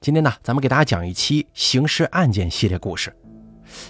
今天呢，咱们给大家讲一期刑事案件系列故事。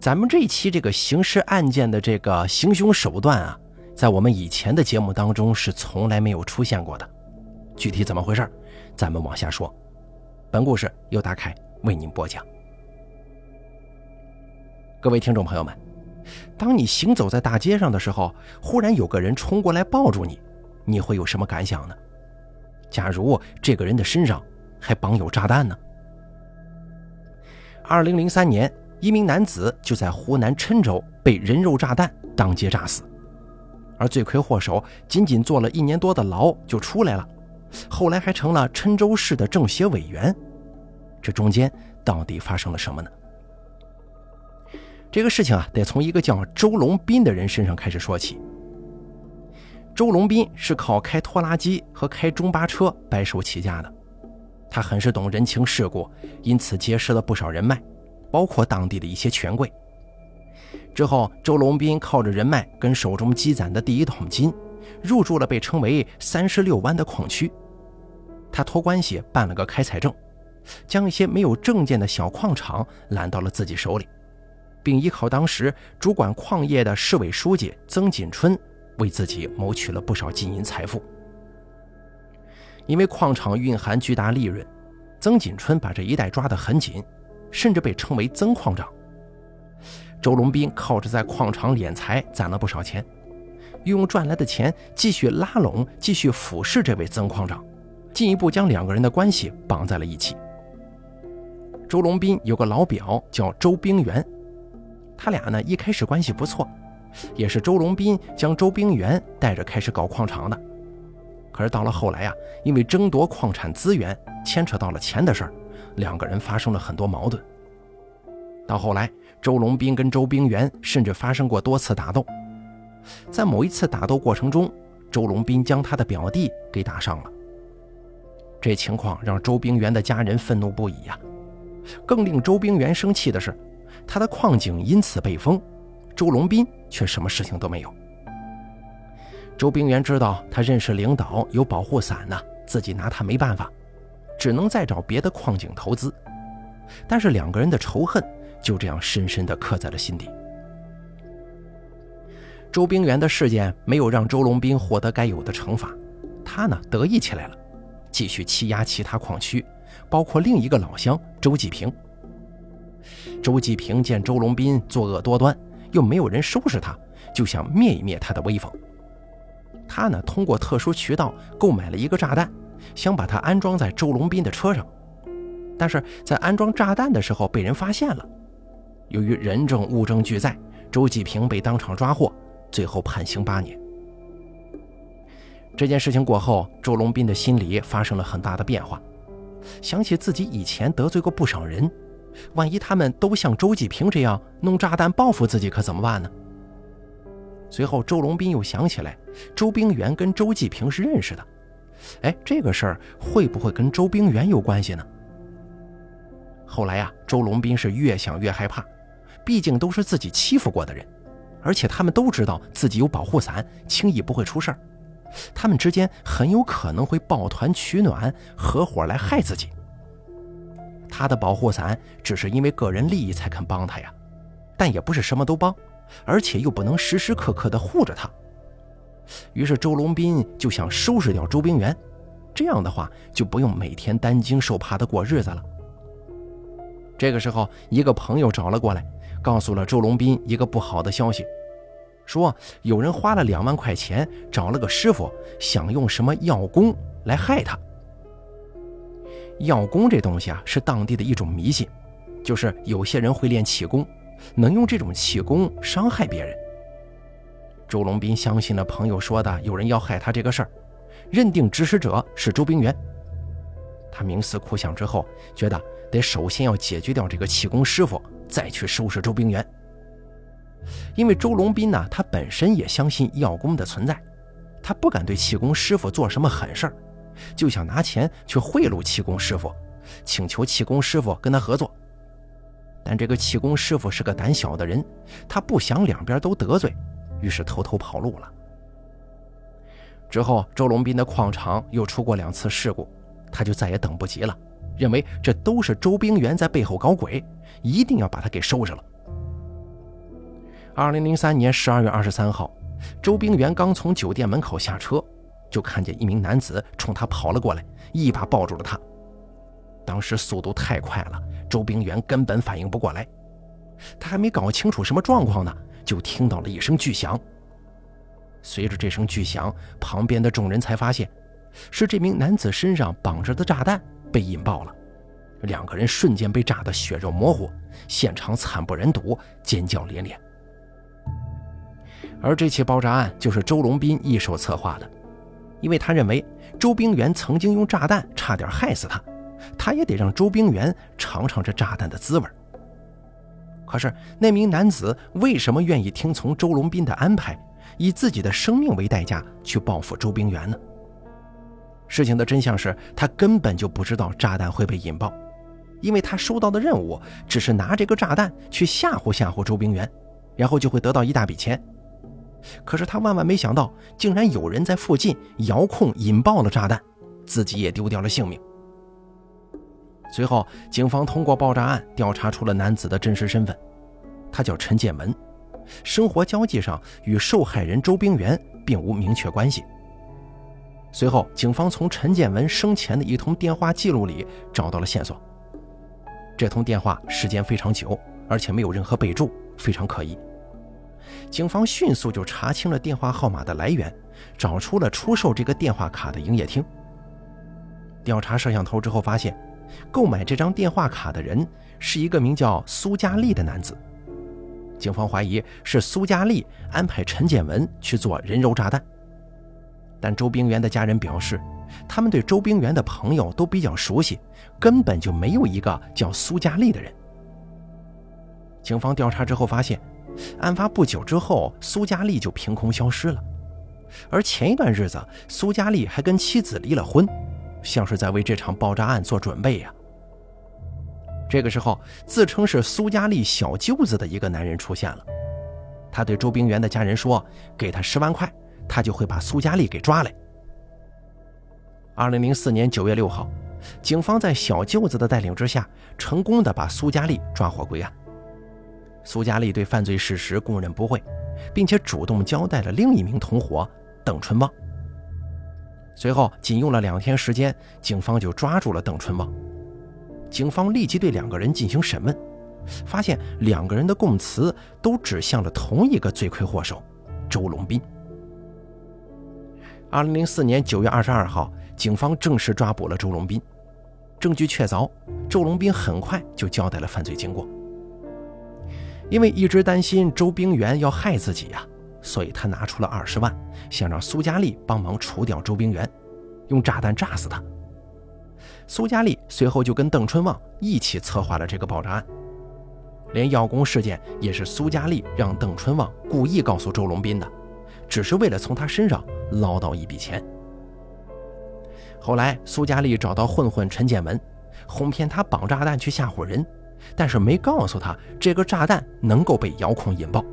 咱们这一期这个刑事案件的这个行凶手段啊，在我们以前的节目当中是从来没有出现过的。具体怎么回事，咱们往下说。本故事由大凯为您播讲。各位听众朋友们，当你行走在大街上的时候，忽然有个人冲过来抱住你，你会有什么感想呢？假如这个人的身上还绑有炸弹呢？二零零三年，一名男子就在湖南郴州被人肉炸弹当街炸死，而罪魁祸首仅仅坐了一年多的牢就出来了，后来还成了郴州市的政协委员。这中间到底发生了什么呢？这个事情啊，得从一个叫周龙斌的人身上开始说起。周龙斌是靠开拖拉机和开中巴车白手起家的。他很是懂人情世故，因此结识了不少人脉，包括当地的一些权贵。之后，周龙斌靠着人脉跟手中积攒的第一桶金，入住了被称为“三十六湾”的矿区。他托关系办了个开采证，将一些没有证件的小矿场揽到了自己手里，并依靠当时主管矿业的市委书记曾锦春，为自己谋取了不少金银财富。因为矿场蕴含巨大利润，曾锦春把这一带抓得很紧，甚至被称为“曾矿长”。周龙斌靠着在矿场敛财攒了不少钱，用赚来的钱继续拉拢、继续俯视这位曾矿长，进一步将两个人的关系绑在了一起。周龙斌有个老表叫周冰元，他俩呢一开始关系不错，也是周龙斌将周冰元带着开始搞矿场的。可是到了后来呀，因为争夺矿产资源，牵扯到了钱的事儿，两个人发生了很多矛盾。到后来，周龙斌跟周冰元甚至发生过多次打斗。在某一次打斗过程中，周龙斌将他的表弟给打伤了。这情况让周冰元的家人愤怒不已呀。更令周冰元生气的是，他的矿井因此被封，周龙斌却什么事情都没有。周冰原知道他认识领导有保护伞呢，自己拿他没办法，只能再找别的矿井投资。但是两个人的仇恨就这样深深地刻在了心底。周冰原的事件没有让周龙斌获得该有的惩罚，他呢得意起来了，继续欺压其他矿区，包括另一个老乡周继平。周继平见周龙斌作恶多端，又没有人收拾他，就想灭一灭他的威风。他呢，通过特殊渠道购买了一个炸弹，想把它安装在周龙斌的车上，但是在安装炸弹的时候被人发现了。由于人证物证俱在，周继平被当场抓获，最后判刑八年。这件事情过后，周龙斌的心里发生了很大的变化，想起自己以前得罪过不少人，万一他们都像周继平这样弄炸弹报复自己，可怎么办呢？随后，周龙斌又想起来，周冰原跟周继平是认识的。哎，这个事儿会不会跟周冰原有关系呢？后来呀，周龙斌是越想越害怕，毕竟都是自己欺负过的人，而且他们都知道自己有保护伞，轻易不会出事儿。他们之间很有可能会抱团取暖，合伙来害自己。他的保护伞只是因为个人利益才肯帮他呀，但也不是什么都帮。而且又不能时时刻刻地护着他，于是周龙斌就想收拾掉周冰元，这样的话就不用每天担惊受怕地过日子了。这个时候，一个朋友找了过来，告诉了周龙斌一个不好的消息，说有人花了两万块钱找了个师傅，想用什么药功来害他。药功这东西啊，是当地的一种迷信，就是有些人会练气功。能用这种气功伤害别人。周龙斌相信了朋友说的有人要害他这个事儿，认定指使者是周冰元。他冥思苦想之后，觉得得首先要解决掉这个气功师傅，再去收拾周冰元。因为周龙斌呢，他本身也相信药功的存在，他不敢对气功师傅做什么狠事儿，就想拿钱去贿赂气功师傅，请求气功师傅跟他合作。但这个气功师傅是个胆小的人，他不想两边都得罪，于是偷偷跑路了。之后，周龙斌的矿场又出过两次事故，他就再也等不及了，认为这都是周冰原在背后搞鬼，一定要把他给收拾了。二零零三年十二月二十三号，周冰原刚从酒店门口下车，就看见一名男子冲他跑了过来，一把抱住了他。当时速度太快了，周冰原根本反应不过来。他还没搞清楚什么状况呢，就听到了一声巨响。随着这声巨响，旁边的众人才发现，是这名男子身上绑着的炸弹被引爆了，两个人瞬间被炸得血肉模糊，现场惨不忍睹，尖叫连连。而这起爆炸案就是周龙斌一手策划的，因为他认为周冰原曾经用炸弹差点害死他，他也得让周冰原尝尝这炸弹的滋味。可是那名男子为什么愿意听从周龙斌的安排？以自己的生命为代价去报复周冰原呢？事情的真相是他根本就不知道炸弹会被引爆，因为他收到的任务只是拿这个炸弹去吓唬吓唬周冰原，然后就会得到一大笔钱。可是他万万没想到，竟然有人在附近遥控引爆了炸弹，自己也丢掉了性命。随后，警方通过爆炸案调查出了男子的真实身份，他叫陈建文。生活交际上与受害人周冰原并无明确关系。随后，警方从陈建文生前的一通电话记录里找到了线索。这通电话时间非常久，而且没有任何备注，非常可疑。警方迅速就查清了电话号码的来源，找出了出售这个电话卡的营业厅。调查摄像头之后，发现购买这张电话卡的人是一个名叫苏佳丽的男子。警方怀疑是苏佳丽安排陈建文去做人肉炸弹，但周冰原的家人表示，他们对周冰原的朋友都比较熟悉，根本就没有一个叫苏佳丽的人。警方调查之后发现，案发不久之后，苏佳丽就凭空消失了，而前一段日子，苏佳丽还跟妻子离了婚，像是在为这场爆炸案做准备呀。这个时候，自称是苏佳丽小舅子的一个男人出现了。他对周冰原的家人说：“给他十万块，他就会把苏佳丽给抓来。”二零零四年九月六号，警方在小舅子的带领之下，成功的把苏佳丽抓获归案。苏佳丽对犯罪事实供认不讳，并且主动交代了另一名同伙邓春旺。随后，仅用了两天时间，警方就抓住了邓春旺。警方立即对两个人进行审问，发现两个人的供词都指向了同一个罪魁祸首周龙斌。二零零四年九月二十二号，警方正式抓捕了周龙斌，证据确凿，周龙斌很快就交代了犯罪经过。因为一直担心周冰原要害自己呀，所以他拿出了二十万，想让苏佳丽帮忙除掉周冰原，用炸弹炸死他。苏佳丽随后就跟邓春旺一起策划了这个爆炸案，连邀功事件也是苏佳丽让邓春旺故意告诉周龙斌的，只是为了从他身上捞到一笔钱。后来苏佳丽找到混混陈建文，哄骗他绑炸弹去吓唬人，但是没告诉他这个炸弹能够被遥控引爆。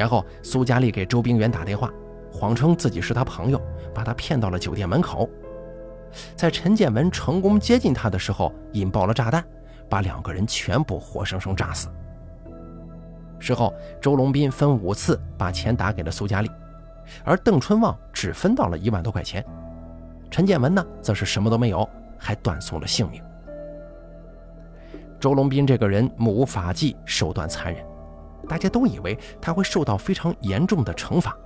然后苏佳丽给周冰原打电话，谎称自己是他朋友，把他骗到了酒店门口。在陈建文成功接近他的时候，引爆了炸弹，把两个人全部活生生炸死。事后，周龙斌分五次把钱打给了苏佳丽，而邓春旺只分到了一万多块钱，陈建文呢，则是什么都没有，还断送了性命。周龙斌这个人目无法纪，手段残忍，大家都以为他会受到非常严重的惩罚，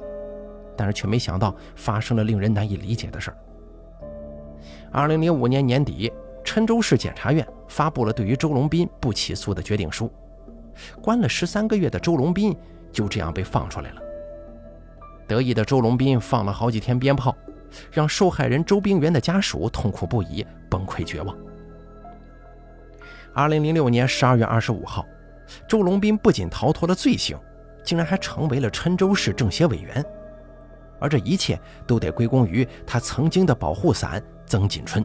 但是却没想到发生了令人难以理解的事儿。二零零五年年底，郴州市检察院发布了对于周龙斌不起诉的决定书。关了十三个月的周龙斌就这样被放出来了。得意的周龙斌放了好几天鞭炮，让受害人周冰元的家属痛苦不已，崩溃绝望。二零零六年十二月二十五号，周龙斌不仅逃脱了罪行，竟然还成为了郴州市政协委员。而这一切都得归功于他曾经的保护伞。曾锦春，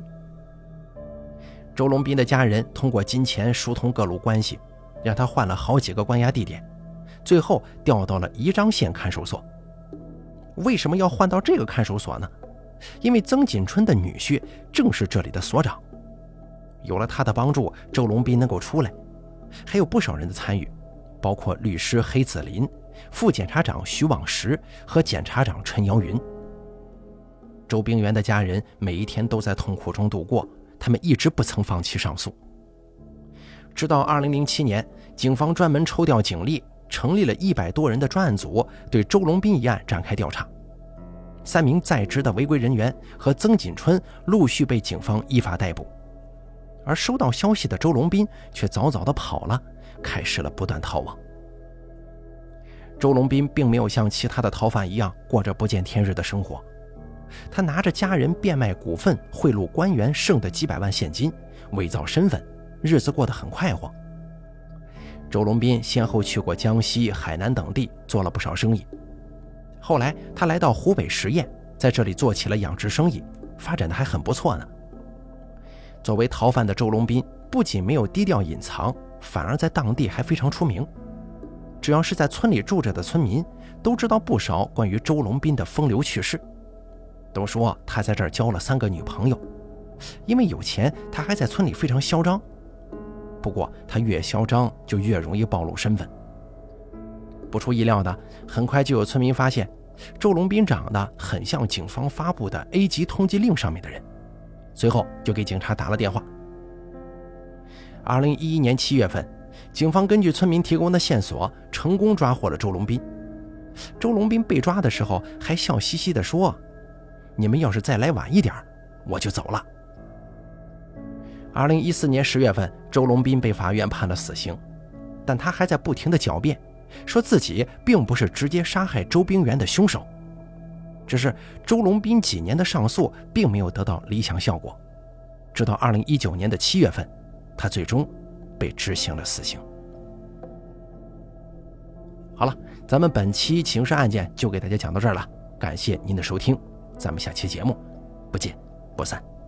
周龙斌的家人通过金钱疏通各路关系，让他换了好几个关押地点，最后调到了宜章县看守所。为什么要换到这个看守所呢？因为曾锦春的女婿正是这里的所长。有了他的帮助，周龙斌能够出来，还有不少人的参与，包括律师黑子林、副检察长徐往时和检察长陈瑶云。周冰元的家人每一天都在痛苦中度过，他们一直不曾放弃上诉。直到2007年，警方专门抽调警力，成立了一百多人的专案组，对周龙斌一案展开调查。三名在职的违规人员和曾锦春陆续被警方依法逮捕，而收到消息的周龙斌却早早的跑了，开始了不断逃亡。周龙斌并没有像其他的逃犯一样过着不见天日的生活。他拿着家人变卖股份贿赂官员剩的几百万现金，伪造身份，日子过得很快活。周龙斌先后去过江西、海南等地，做了不少生意。后来他来到湖北十堰，在这里做起了养殖生意，发展的还很不错呢。作为逃犯的周龙斌，不仅没有低调隐藏，反而在当地还非常出名。只要是在村里住着的村民，都知道不少关于周龙斌的风流趣事。都说他在这儿交了三个女朋友，因为有钱，他还在村里非常嚣张。不过他越嚣张，就越容易暴露身份。不出意料的，很快就有村民发现，周龙斌长得很像警方发布的 A 级通缉令上面的人，随后就给警察打了电话。二零一一年七月份，警方根据村民提供的线索，成功抓获了周龙斌。周龙斌被抓的时候，还笑嘻嘻地说。你们要是再来晚一点，我就走了。二零一四年十月份，周龙斌被法院判了死刑，但他还在不停的狡辩，说自己并不是直接杀害周冰元的凶手。只是周龙斌几年的上诉并没有得到理想效果，直到二零一九年的七月份，他最终被执行了死刑。好了，咱们本期刑事案件就给大家讲到这儿了，感谢您的收听。咱们下期节目不见不散。